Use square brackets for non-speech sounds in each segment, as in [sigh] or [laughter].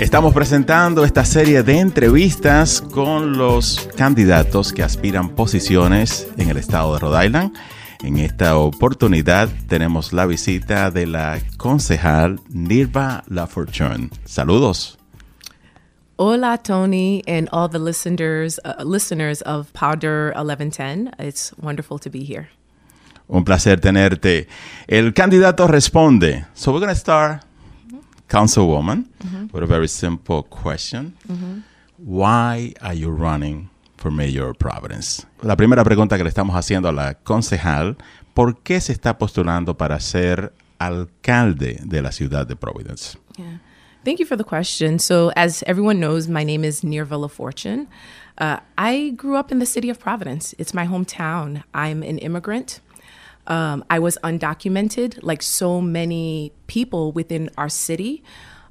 Estamos presentando esta serie de entrevistas con los candidatos que aspiran posiciones en el estado de Rhode Island. En esta oportunidad tenemos la visita de la concejal Nirva Lafortune. Saludos. Hola, Tony, and all the listeners uh, listeners of Powder 1110. It's wonderful to be here. Un placer tenerte. El candidato responde. So we're going to start councilwoman, mm-hmm. with a very simple question. Mm-hmm. Why are you running for mayor of Providence? La primera pregunta que le estamos haciendo a la concejal, ¿por qué se está postulando para ser alcalde de la ciudad de Providence? Yeah. Thank you for the question. So, as everyone knows, my name is Nirva Lafortune. Uh, I grew up in the city of Providence. It's my hometown. I'm an immigrant. Um, I was undocumented, like so many people within our city.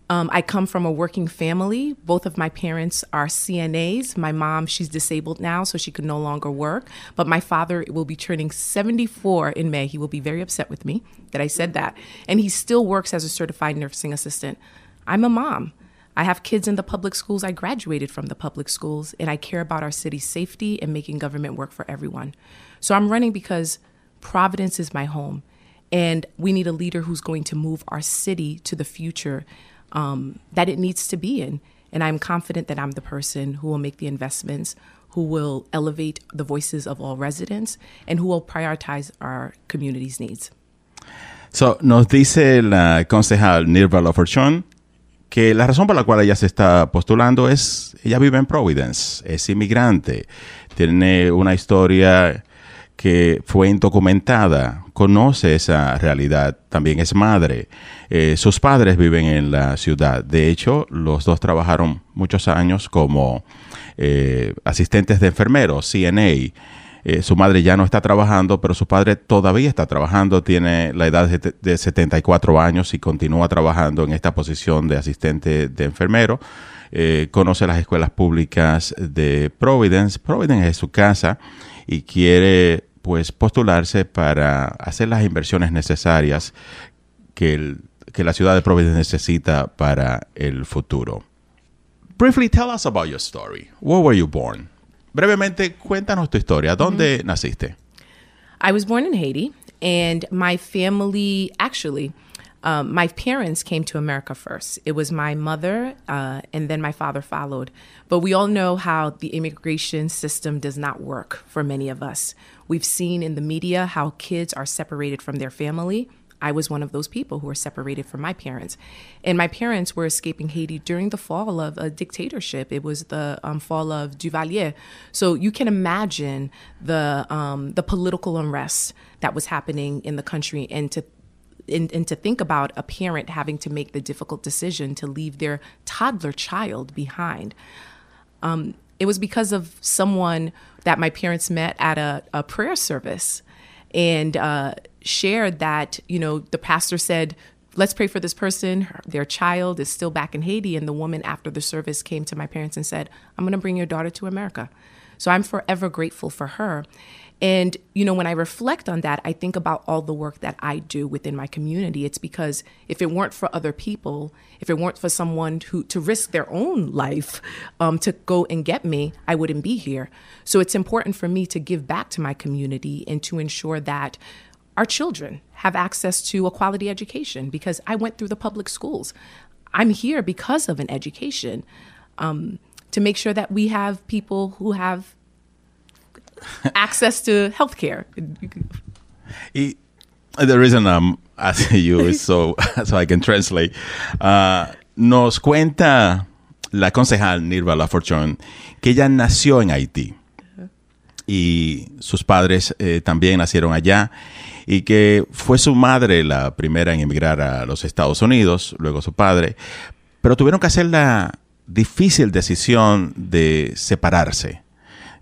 Um, I come from a working family. Both of my parents are CNAs. My mom, she's disabled now, so she could no longer work. But my father will be turning 74 in May. He will be very upset with me that I said that. And he still works as a certified nursing assistant. I'm a mom. I have kids in the public schools. I graduated from the public schools, and I care about our city's safety and making government work for everyone. So I'm running because Providence is my home. And we need a leader who's going to move our city to the future um, that it needs to be in. And I'm confident that I'm the person who will make the investments, who will elevate the voices of all residents, and who will prioritize our community's needs. So, nos dice la concejal Nirva Lafortune que la razón por la cual ella se está postulando es, ella vive en Providence, es inmigrante, tiene una historia que fue indocumentada, conoce esa realidad, también es madre. Eh, sus padres viven en la ciudad. De hecho, los dos trabajaron muchos años como eh, asistentes de enfermeros, CNA. Eh, su madre ya no está trabajando, pero su padre todavía está trabajando, tiene la edad de 74 años y continúa trabajando en esta posición de asistente de enfermero. conoce las escuelas públicas de Providence. Providence es su casa y quiere pues postularse para hacer las inversiones necesarias que, el, que la ciudad de Providence necesita para el futuro. Briefly tell us about your story. Where were you born? Brevemente, cuéntanos tu historia. ¿Dónde mm -hmm. naciste? I was born in Haiti, and my family actually um, my parents came to America first. It was my mother, uh, and then my father followed. But we all know how the immigration system does not work for many of us. We've seen in the media how kids are separated from their family. I was one of those people who were separated from my parents. And my parents were escaping Haiti during the fall of a dictatorship. It was the um, fall of Duvalier. So you can imagine the, um, the political unrest that was happening in the country and to and, and to think about a parent having to make the difficult decision to leave their toddler child behind. Um, it was because of someone that my parents met at a, a prayer service and uh, shared that, you know, the pastor said, let's pray for this person. Their child is still back in Haiti. And the woman after the service came to my parents and said, I'm going to bring your daughter to America. So I'm forever grateful for her. And, you know, when I reflect on that, I think about all the work that I do within my community. It's because if it weren't for other people, if it weren't for someone who to risk their own life um, to go and get me, I wouldn't be here. So it's important for me to give back to my community and to ensure that our children have access to a quality education because I went through the public schools. I'm here because of an education um, to make sure that we have people who have access to healthcare. Y the reason I'm asking you is so [laughs] so I can translate. Uh, nos cuenta la concejal Nirva Lafortune que ella nació en Haití y sus padres eh, también nacieron allá y que fue su madre la primera en emigrar a los Estados Unidos, luego su padre, pero tuvieron que hacer la difícil decisión de separarse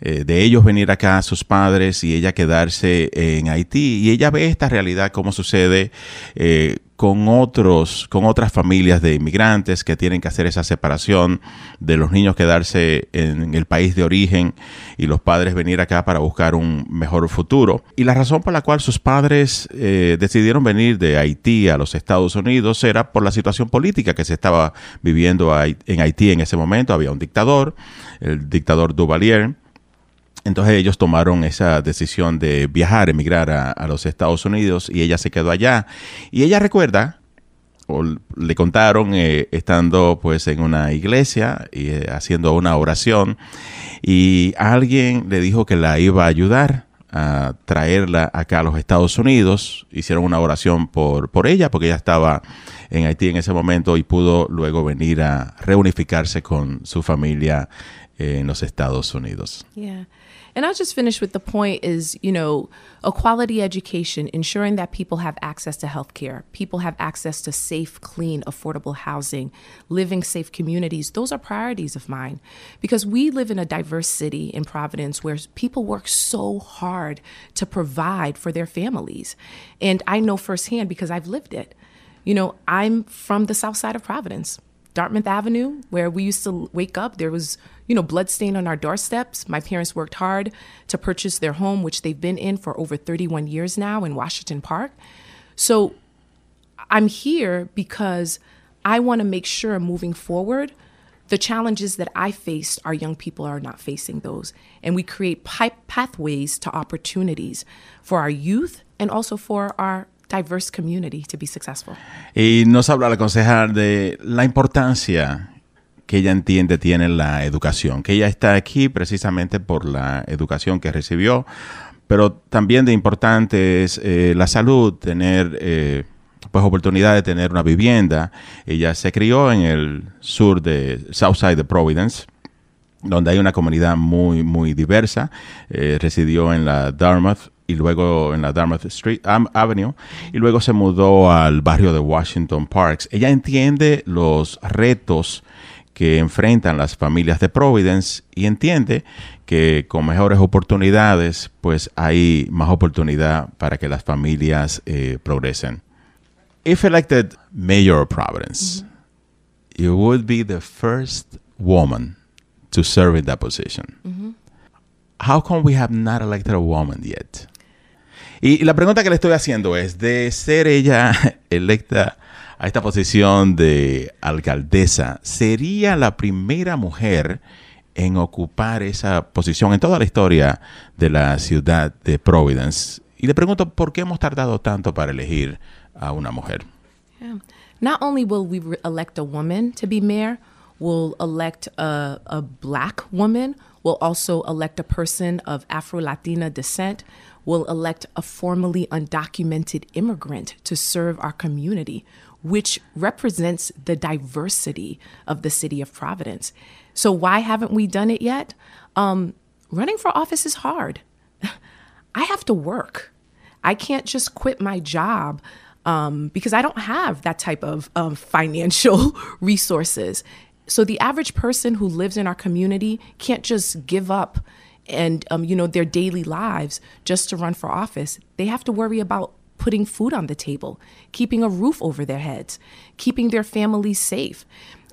eh, de ellos venir acá, sus padres, y ella quedarse en Haití. Y ella ve esta realidad, cómo sucede eh, con otros, con otras familias de inmigrantes que tienen que hacer esa separación de los niños quedarse en el país de origen y los padres venir acá para buscar un mejor futuro. Y la razón por la cual sus padres eh, decidieron venir de Haití a los Estados Unidos era por la situación política que se estaba viviendo en Haití en ese momento. Había un dictador, el dictador Duvalier entonces ellos tomaron esa decisión de viajar, emigrar a, los Estados Unidos y ella se quedó allá. Y ella recuerda, o le contaron eh, estando pues en una iglesia y eh, haciendo una oración y alguien le dijo que la iba a ayudar a traerla acá a los Estados Unidos. Hicieron una oración por, por ella porque ella estaba en Haití en ese momento y pudo luego venir a reunificarse con su familia en los Estados Unidos. And I'll just finish with the point is, you know, a quality education, ensuring that people have access to health care, people have access to safe, clean, affordable housing, living safe communities. Those are priorities of mine because we live in a diverse city in Providence where people work so hard to provide for their families. And I know firsthand because I've lived it. You know, I'm from the south side of Providence. Dartmouth Avenue, where we used to wake up, there was, you know, bloodstain on our doorsteps. My parents worked hard to purchase their home, which they've been in for over 31 years now in Washington Park. So I'm here because I want to make sure moving forward, the challenges that I faced, our young people are not facing those. And we create pipe pathways to opportunities for our youth and also for our diverse community to be successful. Y nos habla la concejal de la importancia que ella entiende tiene la educación, que ella está aquí precisamente por la educación que recibió, pero también de importante es eh, la salud, tener eh, pues oportunidad de tener una vivienda. Ella se crió en el sur de Southside de Providence, donde hay una comunidad muy, muy diversa. Eh, residió en la Dartmouth y luego en la Dartmouth Street Avenue y luego se mudó al barrio de Washington Parks. Ella entiende los retos que enfrentan las familias de Providence y entiende que con mejores oportunidades pues hay más oportunidad para que las familias eh, progresen. If elected mayor of Providence, you would be the first woman to serve in that position. How come we have not elected a woman yet? Y, la pregunta que le estoy haciendo es, de ser ella [laughs] electa a esta posición de alcaldesa, ¿sería la primera mujer en ocupar esa posición en toda la historia de la ciudad de Providence? Y le pregunto, ¿por qué hemos tardado tanto para elegir a una mujer? Not only will we elect a woman to be mayor, we'll elect a, a black woman, we'll also elect a person of Afro Latina descent. Will elect a formerly undocumented immigrant to serve our community, which represents the diversity of the city of Providence. So, why haven't we done it yet? Um, running for office is hard. [laughs] I have to work. I can't just quit my job um, because I don't have that type of um, [laughs] financial resources. So the average person who lives in our community can't just give up and um, you know their daily lives just to run for office they have to worry about putting food on the table keeping a roof over their heads keeping their families safe.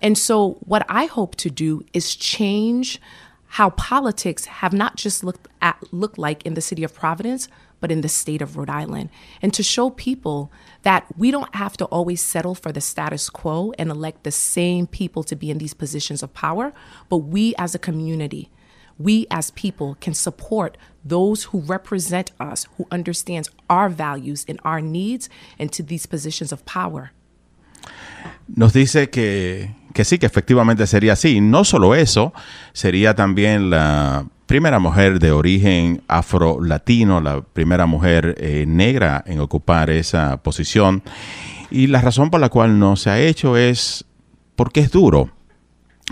And so what i hope to do is change how politics have not just looked at looked like in the city of providence but in the state of rhode island and to show people that we don't have to always settle for the status quo and elect the same people to be in these positions of power but we as a community we as people can support those who represent us, who understands our values and our needs into these positions of power. Nos dice que, que sí, que efectivamente sería así. No solo eso, sería también la primera mujer de origen afro-latino, la primera mujer eh, negra en ocupar esa posición. Y la razón por la cual no se ha hecho es porque es duro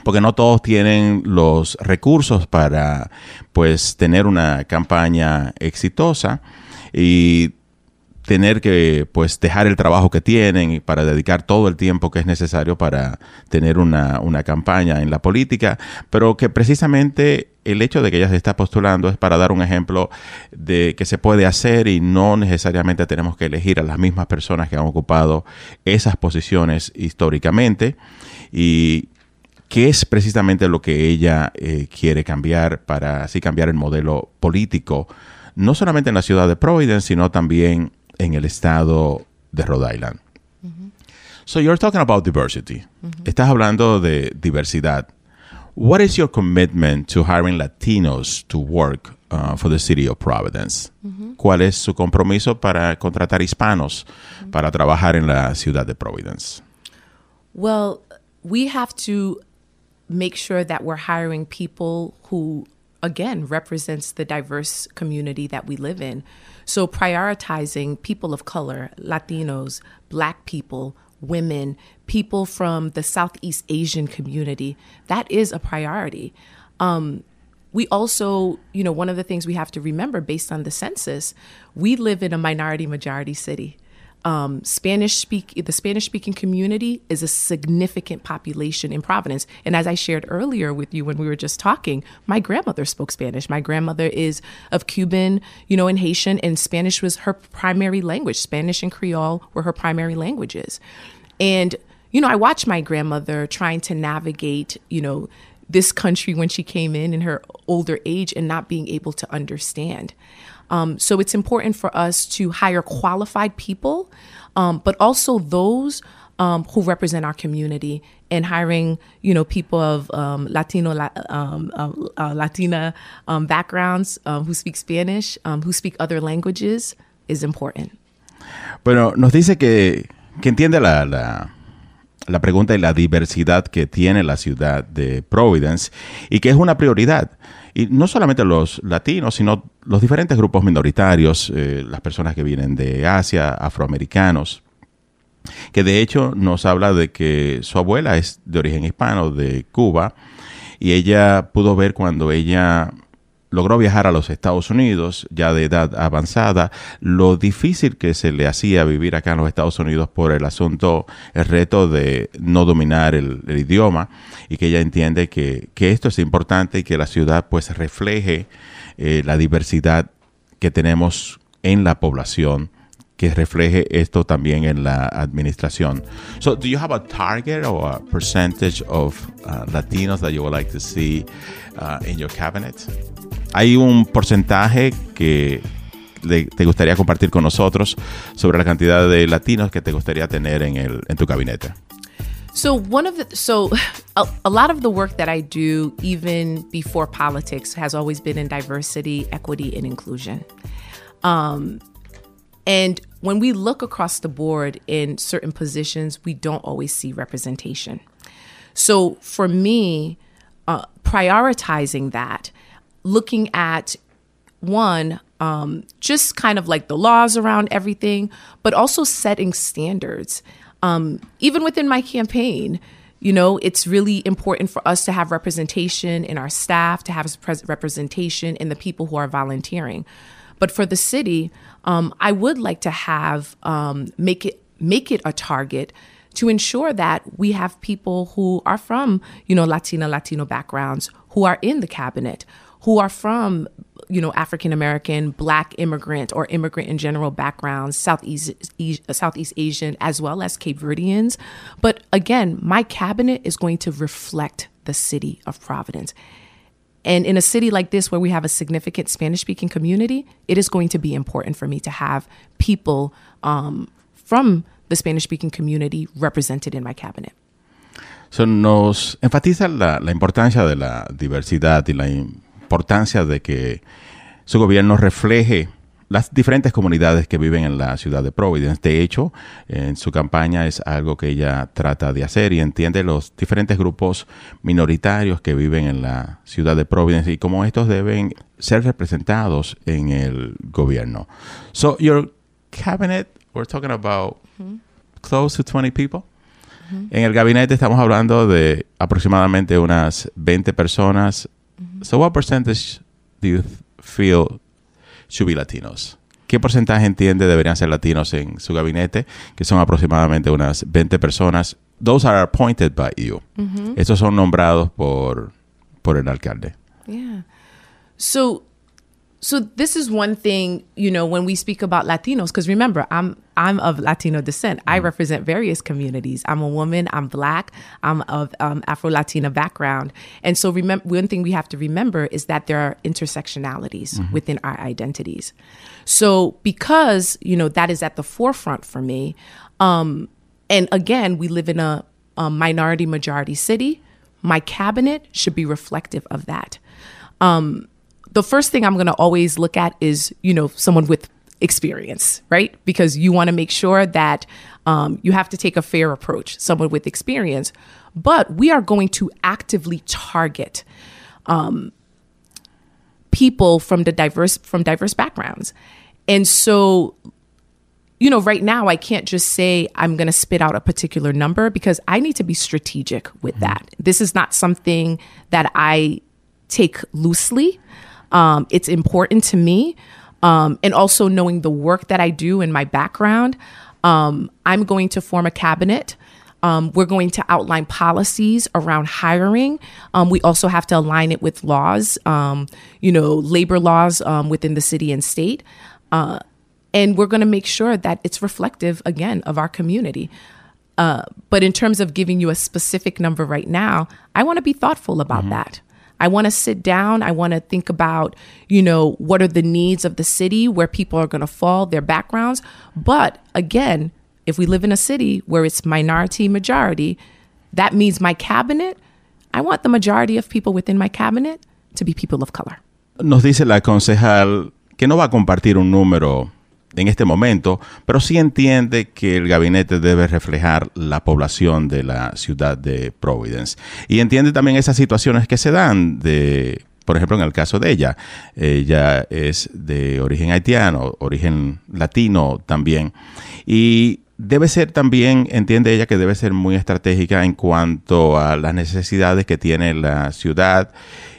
porque no todos tienen los recursos para pues tener una campaña exitosa y tener que pues dejar el trabajo que tienen y para dedicar todo el tiempo que es necesario para tener una, una campaña en la política, pero que precisamente el hecho de que ella se está postulando es para dar un ejemplo de que se puede hacer y no necesariamente tenemos que elegir a las mismas personas que han ocupado esas posiciones históricamente. Y que es precisamente lo que ella eh, quiere cambiar para así cambiar el modelo político, no solamente en la ciudad de Providence, sino también en el estado de Rhode Island. So you're talking about diversity. Estás hablando de diversidad. What is your commitment to hiring Latinos to work uh, for the city of Providence? ¿Cuál es su compromiso para contratar hispanos para trabajar en la ciudad de Providence? Well, we have to make sure that we're hiring people who again represents the diverse community that we live in. So prioritizing people of color, Latinos, black people, women, people from the Southeast Asian community, that is a priority. Um, we also, you know, one of the things we have to remember based on the census, we live in a minority majority city um, Spanish speak the Spanish speaking community is a significant population in Providence. And as I shared earlier with you when we were just talking, my grandmother spoke Spanish. My grandmother is of Cuban, you know, and Haitian, and Spanish was her primary language. Spanish and Creole were her primary languages. And you know, I watched my grandmother trying to navigate, you know, this country when she came in in her older age and not being able to understand. Um, so it's important for us to hire qualified people, um, but also those um, who represent our community and hiring, you know, people of um, Latino, um, uh, uh, Latina um, backgrounds who speak Spanish, who speak other languages is important. Bueno, nos dice que, que entiende la, la, la pregunta y la diversidad que tiene la ciudad de Providence y que es una prioridad. Y no solamente los latinos, sino los diferentes grupos minoritarios, eh, las personas que vienen de Asia, afroamericanos, que de hecho nos habla de que su abuela es de origen hispano, de Cuba, y ella pudo ver cuando ella logró viajar a los Estados Unidos, ya de edad avanzada, lo difícil que se le hacía vivir acá en los Estados Unidos por el asunto, el reto de no dominar el, idioma y que ella entiende que, esto es importante y que la ciudad pues refleje eh, la diversidad que tenemos en la población que refleje esto también en la administración. So, do you have a target or a percentage of uh, Latinos that you would like to see uh, in your cabinet? ¿Hay un porcentaje que te gustaría compartir con nosotros sobre la cantidad de latinos que te gustaría tener en, el, en tu gabinete? So one of the so [laughs] a, a, lot of the work that I do even before politics has always been in diversity, equity, and inclusion. Um, when we look across the board in certain positions, we don't always see representation. So for me, uh, prioritizing that, looking at one, um, just kind of like the laws around everything, but also setting standards. Um, even within my campaign, you know, it's really important for us to have representation in our staff, to have representation in the people who are volunteering. But for the city, um, I would like to have um, make it make it a target to ensure that we have people who are from you know Latina Latino backgrounds who are in the cabinet, who are from you know African American, Black immigrant or immigrant in general backgrounds, Southeast Southeast Asian as well as Cape Verdeans. But again, my cabinet is going to reflect the city of Providence. And in a city like this, where we have a significant Spanish speaking community, it is going to be important for me to have people um, from the Spanish speaking community represented in my cabinet. So nos enfatiza la, la, importancia de la diversidad y la importancia de que su gobierno refleje las diferentes comunidades que viven en la ciudad de Providence. De hecho, en su campaña es algo que ella trata de hacer y entiende los diferentes grupos minoritarios que viven en la ciudad de Providence y cómo estos deben ser representados en el gobierno. So, your cabinet, we're talking about close to 20 people. En el gabinete estamos hablando de aproximadamente unas 20 personas. So, what percentage do you feel should be Latinos? ¿qué porcentaje entiende deberían ser latinos en su gabinete? Que son aproximadamente unas 20 personas. Those are appointed by you. Estos son nombrados por, por el alcalde. Yeah. So so this is one thing, you know, when we speak about Latinos, because remember, I'm I'm of Latino descent. I represent various communities. I'm a woman. I'm black. I'm of um, Afro Latina background, and so remember, one thing we have to remember is that there are intersectionalities within our identities. So because you know that is at the forefront for me, um, and again, we live in a, a minority majority city. My cabinet should be reflective of that. Um, the first thing I'm going to always look at is, you know, someone with experience, right? Because you want to make sure that um, you have to take a fair approach, someone with experience. But we are going to actively target um, people from the diverse from diverse backgrounds, and so you know, right now I can't just say I'm going to spit out a particular number because I need to be strategic with that. This is not something that I take loosely. Um, it's important to me. Um, and also knowing the work that I do and my background, um, I'm going to form a cabinet. Um, we're going to outline policies around hiring. Um, we also have to align it with laws, um, you know, labor laws um, within the city and state. Uh, and we're going to make sure that it's reflective, again, of our community. Uh, but in terms of giving you a specific number right now, I want to be thoughtful about that. I want to sit down. I want to think about, you know, what are the needs of the city, where people are going to fall, their backgrounds. But again, if we live in a city where it's minority majority, that means my cabinet, I want the majority of people within my cabinet to be people of color. Nos dice la concejal que no va a compartir un número en este momento, pero sí entiende que el gabinete debe reflejar la población de la ciudad de Providence. Y entiende también esas situaciones que se dan de, por ejemplo, en el caso de ella, ella es de origen haitiano, origen latino también. Y debe ser también, entiende ella que debe ser muy estratégica en cuanto a las necesidades que tiene la ciudad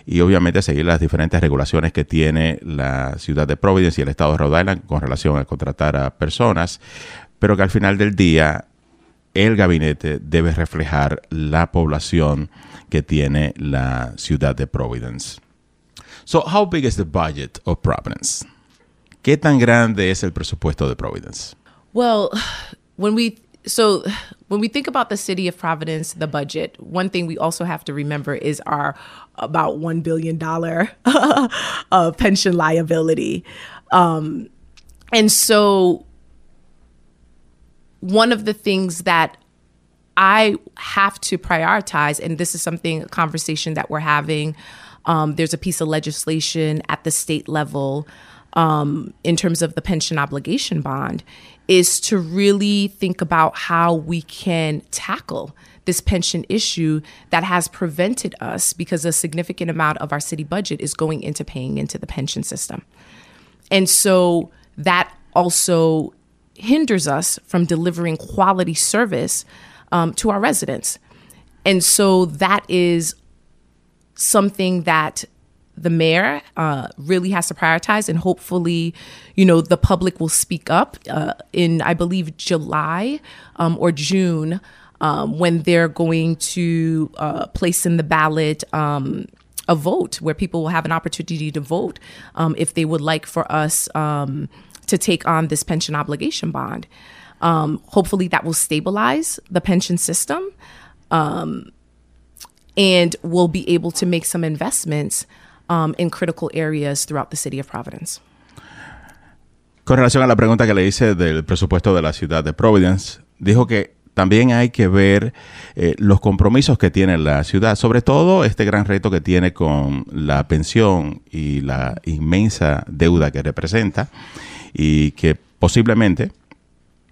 y obviamente seguir las diferentes regulaciones que tiene la ciudad de Providence y el estado de Rhode Island con relación a contratar a personas, pero que al final del día el gabinete debe reflejar la población que tiene la ciudad de Providence. So, how big is the budget of Providence? ¿Qué tan grande es el presupuesto de Providence? Well, [sighs] when we so when we think about the city of Providence, the budget, one thing we also have to remember is our about one billion dollar [laughs] uh, pension liability, um, and so one of the things that I have to prioritize, and this is something a conversation that we're having. Um, there's a piece of legislation at the state level um, in terms of the pension obligation bond, is to really think about how we can tackle this pension issue that has prevented us because a significant amount of our city budget is going into paying into the pension system. And so that also hinders us from delivering quality service um, to our residents. And so that is something that the mayor uh, really has to prioritize, and hopefully, you know, the public will speak up uh, in, I believe, July um, or June um, when they're going to uh, place in the ballot. Um, a vote where people will have an opportunity to vote um, if they would like for us um, to take on this pension obligation bond. Um, hopefully, that will stabilize the pension system and we'll be able to make some investments um, in critical areas throughout the city of Providence. Con relación a la pregunta que le hice del presupuesto de la ciudad de Providence, dijo que también hay que ver eh, los compromisos que tiene la ciudad, sobre todo este gran reto que tiene con la pensión y la inmensa deuda que representa y que posiblemente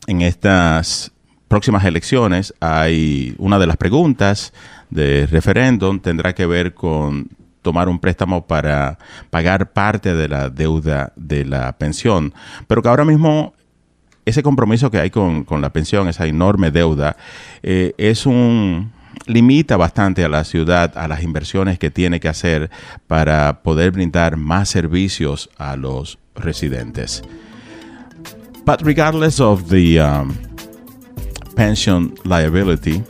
en estas próximas elecciones hay una de las preguntas de referéndum tendrá que ver con tomar un préstamo para pagar parte de la deuda de la pensión, pero que ahora mismo ese compromiso que hay con, con la pensión, esa enorme deuda, eh, es un limita bastante a la ciudad a las inversiones que tiene que hacer para poder brindar más servicios a los residentes. But regardless of the um, pension liability,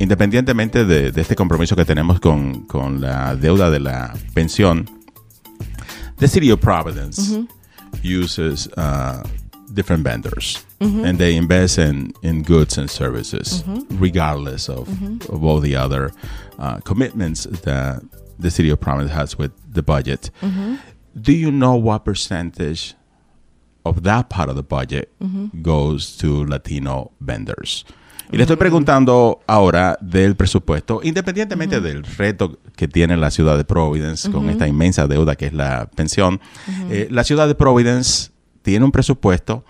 independientemente de, de, este compromiso que tenemos con, con, la deuda de la pensión, the city of Providence uses uh, different vendors. And they invest in, in goods and services regardless of, of all the other uh, commitments that the city of Providence has with the budget. Do you know what percentage of that part of the budget goes to Latino vendors? Y le estoy preguntando ahora del presupuesto, independientemente del reto que tiene la ciudad de Providence con esta inmensa deuda que es la pensión. eh, la ciudad de Providence tiene un presupuesto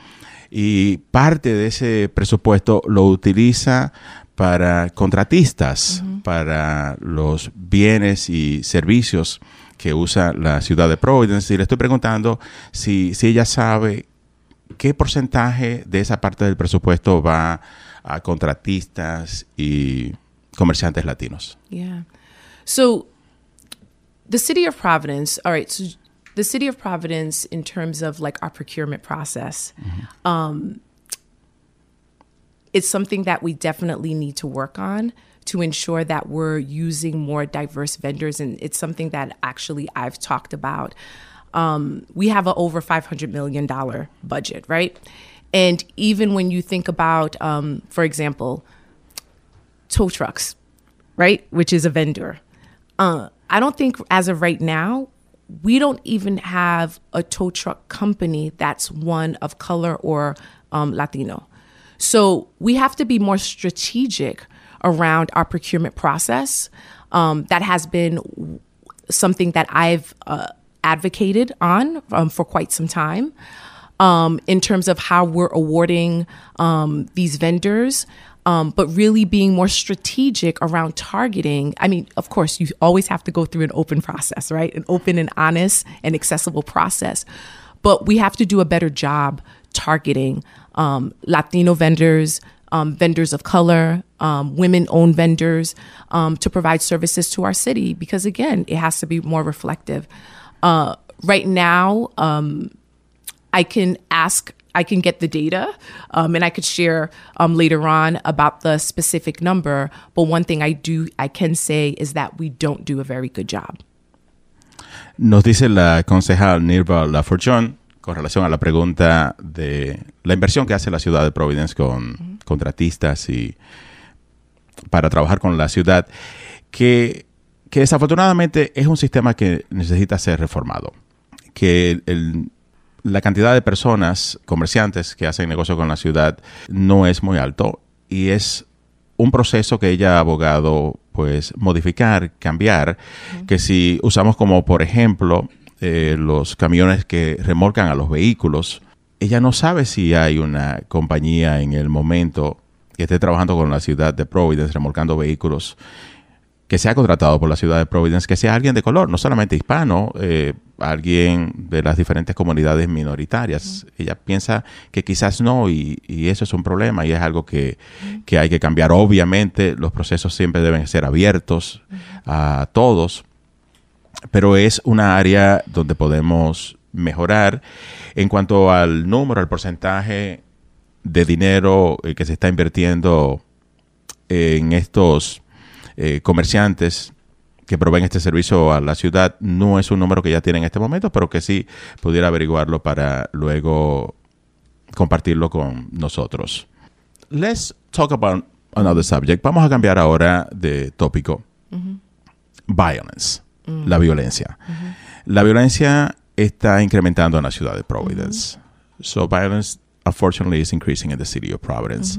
y parte de ese presupuesto lo utiliza para contratistas, para los bienes y servicios que usa la ciudad de Providence. Y le estoy preguntando si, si ella sabe qué porcentaje de esa parte del presupuesto va a contratistas y comerciantes latinos. Yeah. So the city of Providence, all right, so the city of Providence in terms of like our procurement process, um, it's something that we definitely need to work on to ensure that we're using more diverse vendors and it's something that actually I've talked about. Um, we have a over $500 million budget, right? And even when you think about, um, for example, tow trucks, right, which is a vendor, uh, I don't think as of right now, we don't even have a tow truck company that's one of color or um, Latino. So we have to be more strategic around our procurement process. Um, that has been something that I've uh, advocated on um, for quite some time. Um, in terms of how we're awarding um, these vendors, um, but really being more strategic around targeting. I mean, of course, you always have to go through an open process, right? An open and honest and accessible process. But we have to do a better job targeting um, Latino vendors, um, vendors of color, um, women owned vendors um, to provide services to our city because, again, it has to be more reflective. Uh, right now, um, I can ask, I can get the data, um, and I could share um, later on about the specific number. But one thing I do, I can say is that we don't do a very good job. Nos dice la concejal Nirva Lafortune con relación a la pregunta de la inversión que hace la ciudad de Providence con contratistas y para trabajar con la ciudad, que, que desafortunadamente es un sistema que necesita ser reformado. Que el- el- la cantidad de personas, comerciantes que hacen negocio con la ciudad no es muy alto y es un proceso que ella ha abogado pues modificar, cambiar, que si usamos como por ejemplo eh, los camiones que remolcan a los vehículos, ella no sabe si hay una compañía en el momento que esté trabajando con la ciudad de Providence remolcando vehículos que sea contratado por la ciudad de Providence, que sea alguien de color, no solamente hispano, eh, alguien de las diferentes comunidades minoritarias. Ella piensa que quizás no y, y eso es un problema y es algo que, que hay que cambiar. Obviamente los procesos siempre deben ser abiertos a todos, pero es una área donde podemos mejorar en cuanto al número, al porcentaje de dinero eh, que se está invirtiendo en estos eh, comerciantes que proveen este servicio a la ciudad no es un número que ya tiene en este momento, pero que sí pudiera averiguarlo para luego compartirlo con nosotros. Let's talk about another subject. Vamos a cambiar ahora de tópico. Violence, la violencia. La violencia está incrementando en la ciudad de Providence. So violence, unfortunately, is increasing in the city of Providence.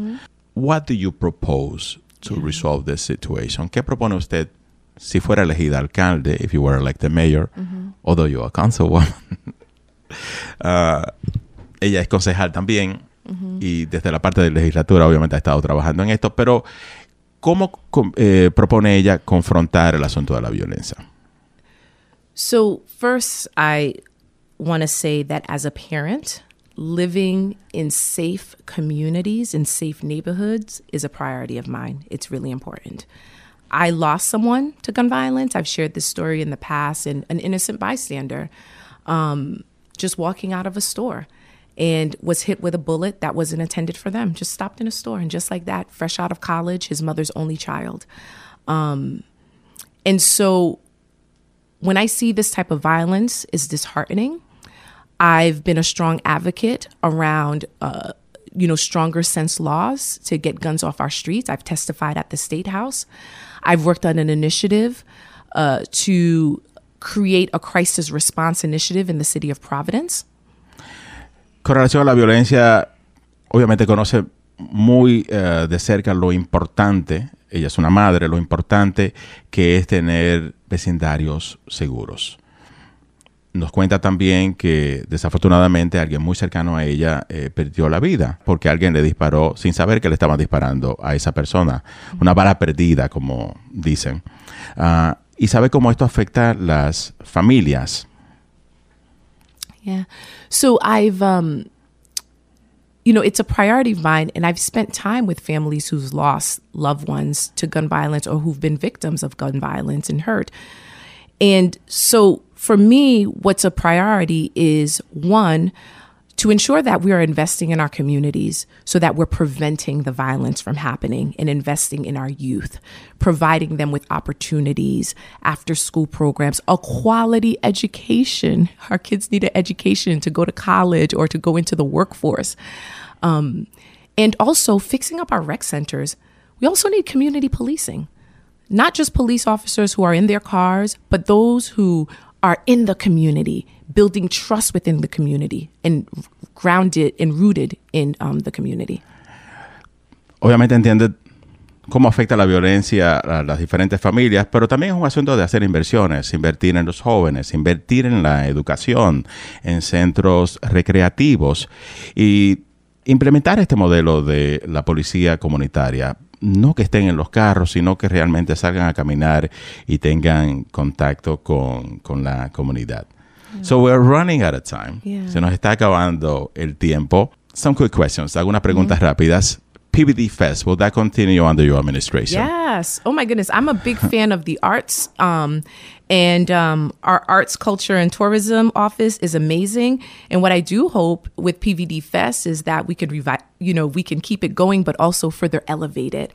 What do you propose to resolve this situation? ¿Qué propone usted si fuera elegida alcalde, if you were elected mayor, although you are a councilwoman? [laughs] Ah, ella es concejal también y desde la parte de legislatura obviamente ha estado trabajando en esto, pero ¿cómo eh, propone ella confrontar el asunto de la violencia? So, first, I want to say that as a parent, living in safe communities and safe neighborhoods is a priority of mine. It's really important. I lost someone to gun violence. I've shared this story in the past, and an innocent bystander um, just walking out of a store. and was hit with a bullet that wasn't intended for them. Just stopped in a store, and just like that, fresh out of college, his mother's only child. Um, and so when I see this type of violence is disheartening. I've been a strong advocate around uh, you know, stronger sense laws to get guns off our streets. I've testified at the State House. I've worked on an initiative uh, to create a crisis response initiative in the city of Providence. Con relación a la violencia, obviamente conoce muy uh, de cerca lo importante, ella es una madre, lo importante que es tener vecindarios seguros. Nos cuenta también que desafortunadamente alguien muy cercano a ella eh, perdió la vida porque alguien le disparó sin saber que le estaban disparando a esa persona. Una bala perdida, como dicen. Uh, y sabe cómo esto afecta las familias. Yeah. So I've, um, you know, it's a priority of mine, and I've spent time with families who've lost loved ones to gun violence or who've been victims of gun violence and hurt. And so for me, what's a priority is one, to ensure that we are investing in our communities so that we're preventing the violence from happening and investing in our youth, providing them with opportunities, after school programs, a quality education. Our kids need an education to go to college or to go into the workforce. Um, and also fixing up our rec centers. We also need community policing, not just police officers who are in their cars, but those who are in the community, building trust within the community and grounded and rooted in um, the community. Obviamente entiende cómo afecta la violencia a las diferentes familias, pero también es un asunto de hacer inversiones, invertir en los jóvenes, invertir en la educación, en centros recreativos y implementar este modelo de la policía comunitaria no que estén en los carros, sino que realmente salgan a caminar y tengan contacto con, con la comunidad. Yeah. So we're running out of time. Yeah. Se nos está acabando el tiempo. Some quick questions, algunas preguntas mm -hmm. rápidas. PVD Fest, will that continue under your administration? Yes. Oh my goodness. I'm a big fan of the arts. Um, and um, our arts, culture, and tourism office is amazing. And what I do hope with PVD Fest is that we could revive, you know, we can keep it going, but also further elevate it.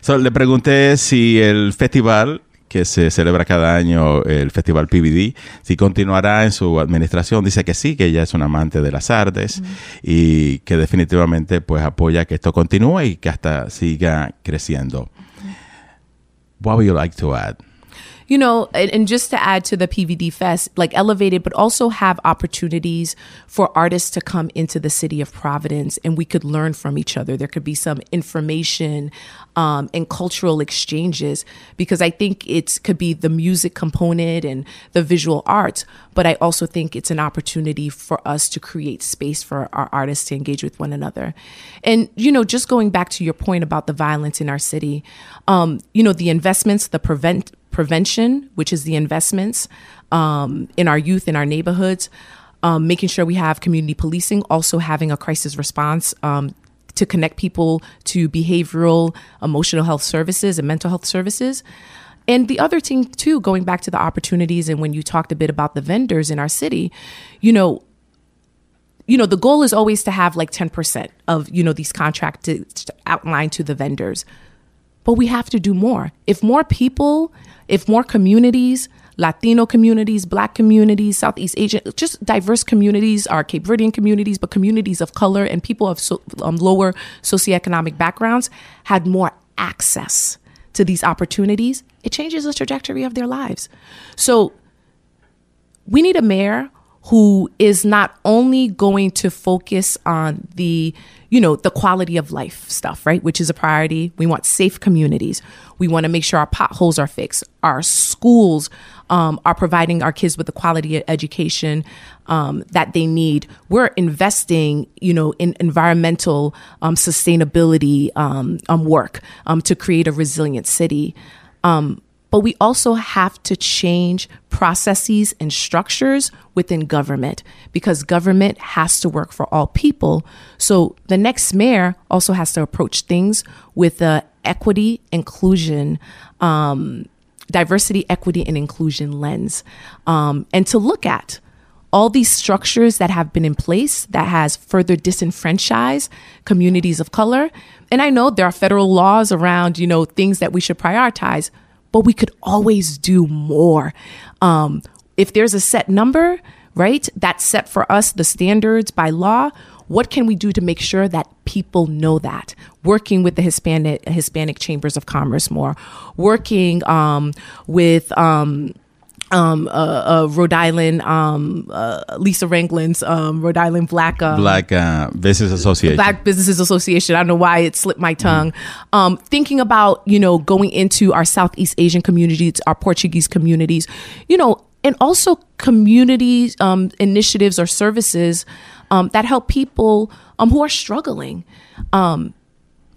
So, le pregunté si el festival que se celebra cada año el Festival PVD, si continuará en su administración, dice que sí, que ella es un amante de las artes mm y que definitivamente pues apoya que esto continúe y que hasta siga creciendo. Mm -hmm. What would you like to add? You know, and, and, just to add to the PVD Fest, like elevated, but also have opportunities for artists to come into the city of Providence and we could learn from each other. There could be some information um, and cultural exchanges because I think it could be the music component and the visual arts, but I also think it's an opportunity for us to create space for our artists to engage with one another. And, you know, just going back to your point about the violence in our city, um, you know, the investments, the prevent prevention, which is the investments um, in our youth, in our neighborhoods, um, making sure we have community policing, also having a crisis response um, to connect people to behavioral, emotional health services and mental health services. And the other thing, too, going back to the opportunities, and when you talked a bit about the vendors in our city, you know, you know, the goal is always to have like 10% of, you know, these contracts outlined to the vendors. But we have to do more. If more people if more communities, Latino communities, Black communities, Southeast Asian, just diverse communities, our Cape Verdean communities, but communities of color and people of so, um, lower socioeconomic backgrounds had more access to these opportunities, it changes the trajectory of their lives. So we need a mayor who is not only going to focus on the you know the quality of life stuff right? Which is a priority. We want safe communities. We want to make sure our potholes are fixed. Our schools um, are providing our kids with the quality of education um, that they need. We're investing you know in environmental um, sustainability um, um, work um, to create a resilient city but we also have to change processes and structures within government because government has to work for all people. So the next mayor also has to approach things with a equity, inclusion, um, diversity, equity, and inclusion lens, um, and to look at all these structures that have been in place that has further disenfranchised communities of color. And I know there are federal laws around, you know, things that we should prioritize, but we could always do more. Um, if there's a set number, right, that's set for us, the standards by law, what can we do to make sure that people know that? Working with the Hispanic Hispanic chambers of commerce more, working um, with um, um, uh, uh, Rhode Island, um, uh, Lisa Ranglin's um, Rhode Island Black um, Black uh, Business Association. Black Businesses Association. I don't know why it slipped my tongue. Mm-hmm. Um, thinking about you know going into our Southeast Asian communities, our Portuguese communities, you know, and also community um, initiatives or services um, that help people um, who are struggling. Um,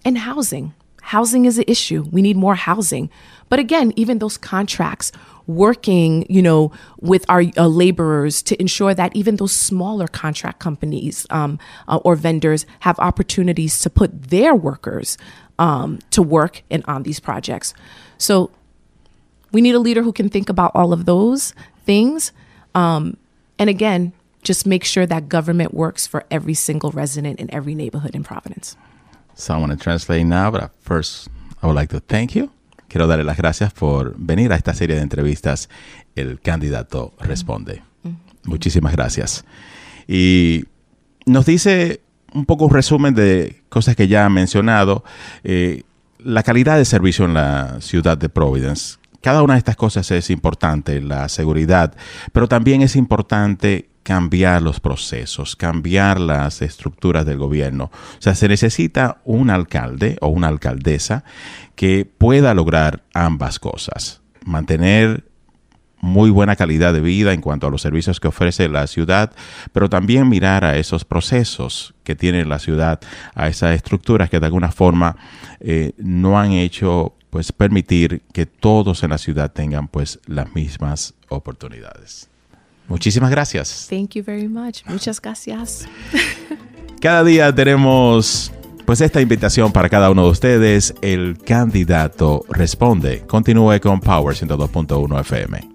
and housing. Housing is an issue. We need more housing. But again, even those contracts, working, you know, with our uh, laborers to ensure that even those smaller contract companies um, uh, or vendors have opportunities to put their workers um, to work and on these projects. So we need a leader who can think about all of those things. Um, and again, just make sure that government works for every single resident in every neighborhood in Providence. So I want to translate now, but first I would like to thank you. Quiero darle las gracias por venir a esta serie de entrevistas. El candidato responde. Mm-hmm. Muchísimas gracias. Y nos dice un poco un resumen de cosas que ya ha mencionado. Eh, la calidad de servicio en la ciudad de Providence. Cada una de estas cosas es importante, la seguridad, pero también es importante cambiar los procesos, cambiar las estructuras del gobierno. O sea, se necesita un alcalde o una alcaldesa que pueda lograr ambas cosas. Mantener muy buena calidad de vida en cuanto a los servicios que ofrece la ciudad, pero también mirar a esos procesos que tiene la ciudad, a esas estructuras que de alguna forma eh, no han hecho pues permitir que todos en la ciudad tengan pues las mismas oportunidades. Muchísimas gracias. Thank you very much. Muchas gracias. [laughs] Cada día tenemos pues esta invitación para cada uno de ustedes. El candidato responde. Continúe con Power 102.1 FM.